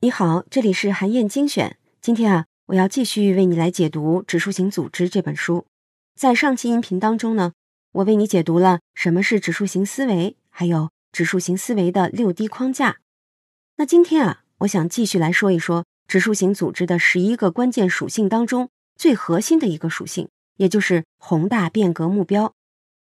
你好，这里是韩燕精选。今天啊，我要继续为你来解读《指数型组织》这本书。在上期音频当中呢，我为你解读了什么是指数型思维，还有指数型思维的六 D 框架。那今天啊，我想继续来说一说指数型组织的十一个关键属性当中最核心的一个属性，也就是宏大变革目标。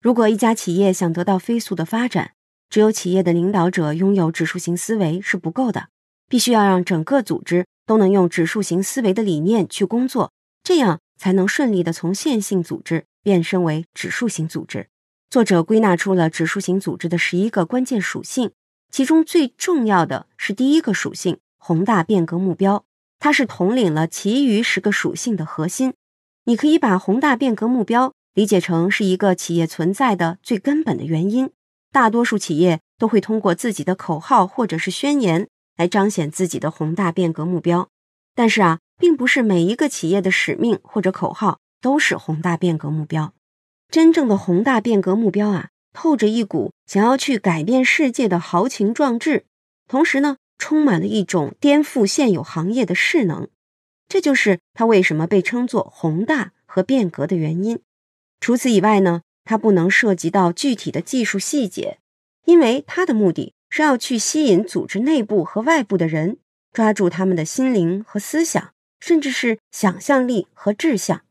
如果一家企业想得到飞速的发展，只有企业的领导者拥有指数型思维是不够的。必须要让整个组织都能用指数型思维的理念去工作，这样才能顺利的从线性组织变身为指数型组织。作者归纳出了指数型组织的十一个关键属性，其中最重要的是第一个属性——宏大变革目标，它是统领了其余十个属性的核心。你可以把宏大变革目标理解成是一个企业存在的最根本的原因。大多数企业都会通过自己的口号或者是宣言。来彰显自己的宏大变革目标，但是啊，并不是每一个企业的使命或者口号都是宏大变革目标。真正的宏大变革目标啊，透着一股想要去改变世界的豪情壮志，同时呢，充满了一种颠覆现有行业的势能。这就是它为什么被称作宏大和变革的原因。除此以外呢，它不能涉及到具体的技术细节，因为它的目的。是要去吸引组织内部和外部的人，抓住他们的心灵和思想，甚至是想象力和志向。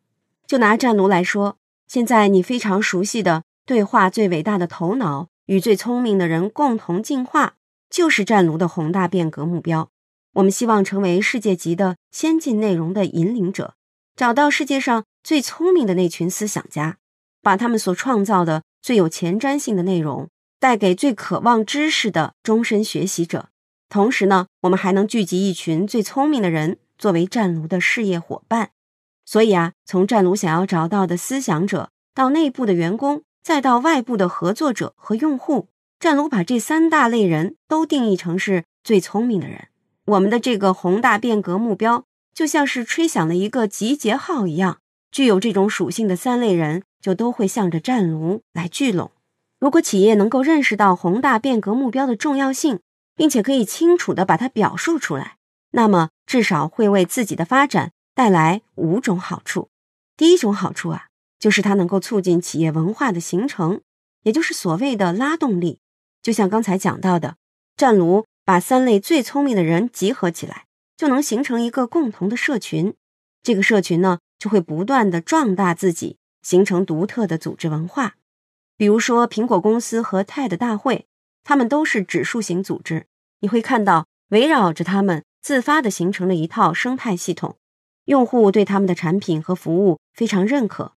就拿战卢来说，现在你非常熟悉的“对话最伟大的头脑，与最聪明的人共同进化”，就是战卢的宏大变革目标。我们希望成为世界级的先进内容的引领者，找到世界上最聪明的那群思想家，把他们所创造的最有前瞻性的内容。带给最渴望知识的终身学习者，同时呢，我们还能聚集一群最聪明的人作为战卢的事业伙伴。所以啊，从战卢想要找到的思想者，到内部的员工，再到外部的合作者和用户，战卢把这三大类人都定义成是最聪明的人。我们的这个宏大变革目标，就像是吹响了一个集结号一样，具有这种属性的三类人就都会向着战卢来聚拢。如果企业能够认识到宏大变革目标的重要性，并且可以清楚地把它表述出来，那么至少会为自己的发展带来五种好处。第一种好处啊，就是它能够促进企业文化的形成，也就是所谓的拉动力。就像刚才讲到的，战卢把三类最聪明的人集合起来，就能形成一个共同的社群。这个社群呢，就会不断的壮大自己，形成独特的组织文化。比如说，苹果公司和 TED 大会，他们都是指数型组织。你会看到，围绕着他们自发的形成了一套生态系统，用户对他们的产品和服务非常认可。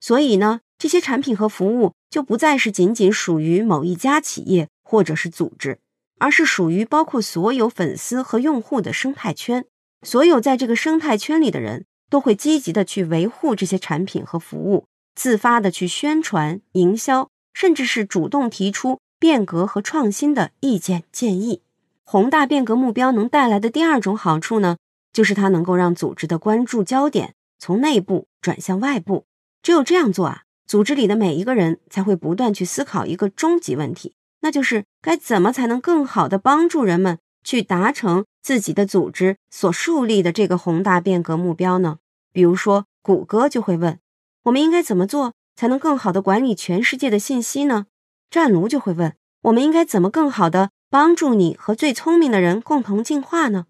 所以呢，这些产品和服务就不再是仅仅属于某一家企业或者是组织，而是属于包括所有粉丝和用户的生态圈。所有在这个生态圈里的人都会积极的去维护这些产品和服务。自发的去宣传、营销，甚至是主动提出变革和创新的意见建议。宏大变革目标能带来的第二种好处呢，就是它能够让组织的关注焦点从内部转向外部。只有这样做啊，组织里的每一个人才会不断去思考一个终极问题，那就是该怎么才能更好的帮助人们去达成自己的组织所树立的这个宏大变革目标呢？比如说，谷歌就会问。我们应该怎么做才能更好的管理全世界的信息呢？战卢就会问：我们应该怎么更好的帮助你和最聪明的人共同进化呢？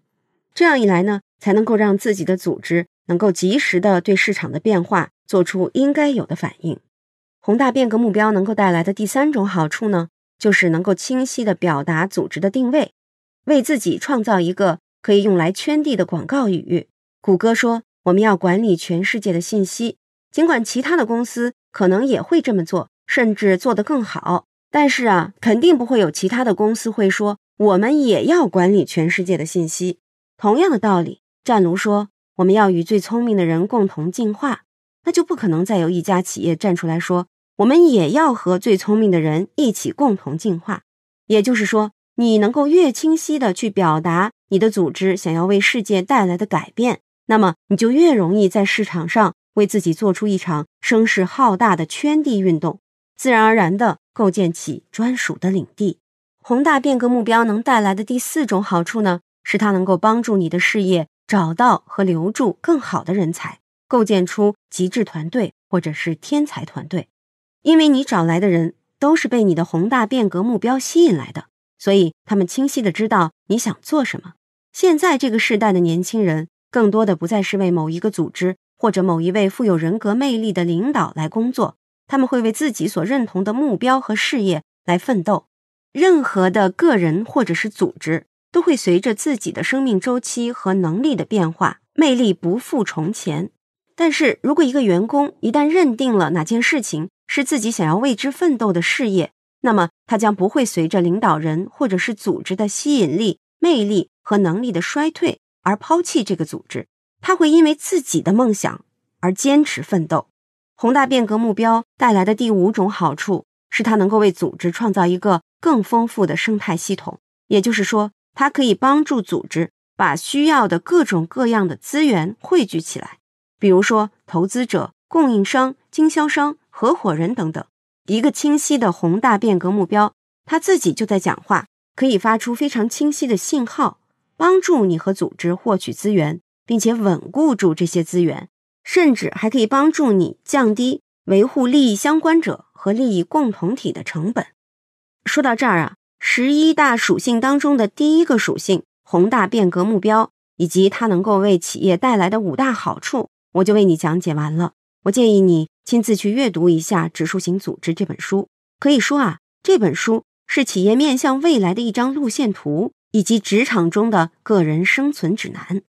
这样一来呢，才能够让自己的组织能够及时的对市场的变化做出应该有的反应。宏大变革目标能够带来的第三种好处呢，就是能够清晰的表达组织的定位，为自己创造一个可以用来圈地的广告语。谷歌说：我们要管理全世界的信息。尽管其他的公司可能也会这么做，甚至做得更好，但是啊，肯定不会有其他的公司会说我们也要管理全世界的信息。同样的道理，战卢说我们要与最聪明的人共同进化，那就不可能再有一家企业站出来说我们也要和最聪明的人一起共同进化。也就是说，你能够越清晰的去表达你的组织想要为世界带来的改变，那么你就越容易在市场上。为自己做出一场声势浩大的圈地运动，自然而然的构建起专属的领地。宏大变革目标能带来的第四种好处呢，是它能够帮助你的事业找到和留住更好的人才，构建出极致团队或者是天才团队。因为你找来的人都是被你的宏大变革目标吸引来的，所以他们清晰的知道你想做什么。现在这个时代的年轻人，更多的不再是为某一个组织或者某一位富有人格魅力的领导来工作，他们会为自己所认同的目标和事业来奋斗。任何的个人或者是组织，都会随着自己的生命周期和能力的变化，魅力不复从前。但是如果一个员工一旦认定了哪件事情是自己想要为之奋斗的事业，那么他将不会随着领导人或者是组织的吸引力、魅力和能力的衰退而抛弃这个组织，他会因为自己的梦想而坚持奋斗。宏大变革目标带来的第五种好处是，它能够为组织创造一个更丰富的生态系统，也就是说，它可以帮助组织把需要的各种各样的资源汇聚起来。比如说，投资者、供应商、经销商、合伙人等等，一个清晰的宏大变革目标，他自己就在讲话，可以发出非常清晰的信号，帮助你和组织获取资源，并且稳固住这些资源，甚至还可以帮助你降低维护利益相关者和利益共同体的成本。说到这儿啊，十一大属性当中的第一个属性——宏大变革目标，以及它能够为企业带来的五大好处。我就为你讲解完了。我建议你亲自去阅读一下《指数型组织》这本书。可以说啊，这本书是企业面向未来的一张路线图，以及职场中的个人生存指南。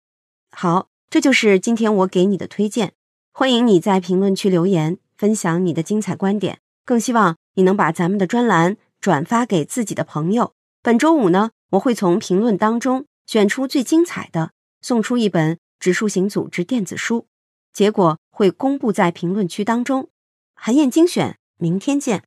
好，这就是今天我给你的推荐。欢迎你在评论区留言，分享你的精彩观点。更希望你能把咱们的专栏转发给自己的朋友。本周五呢，我会从评论当中选出最精彩的，送出一本《指数型组织》电子书。结果会公布在评论区当中，韩燕精选，明天见。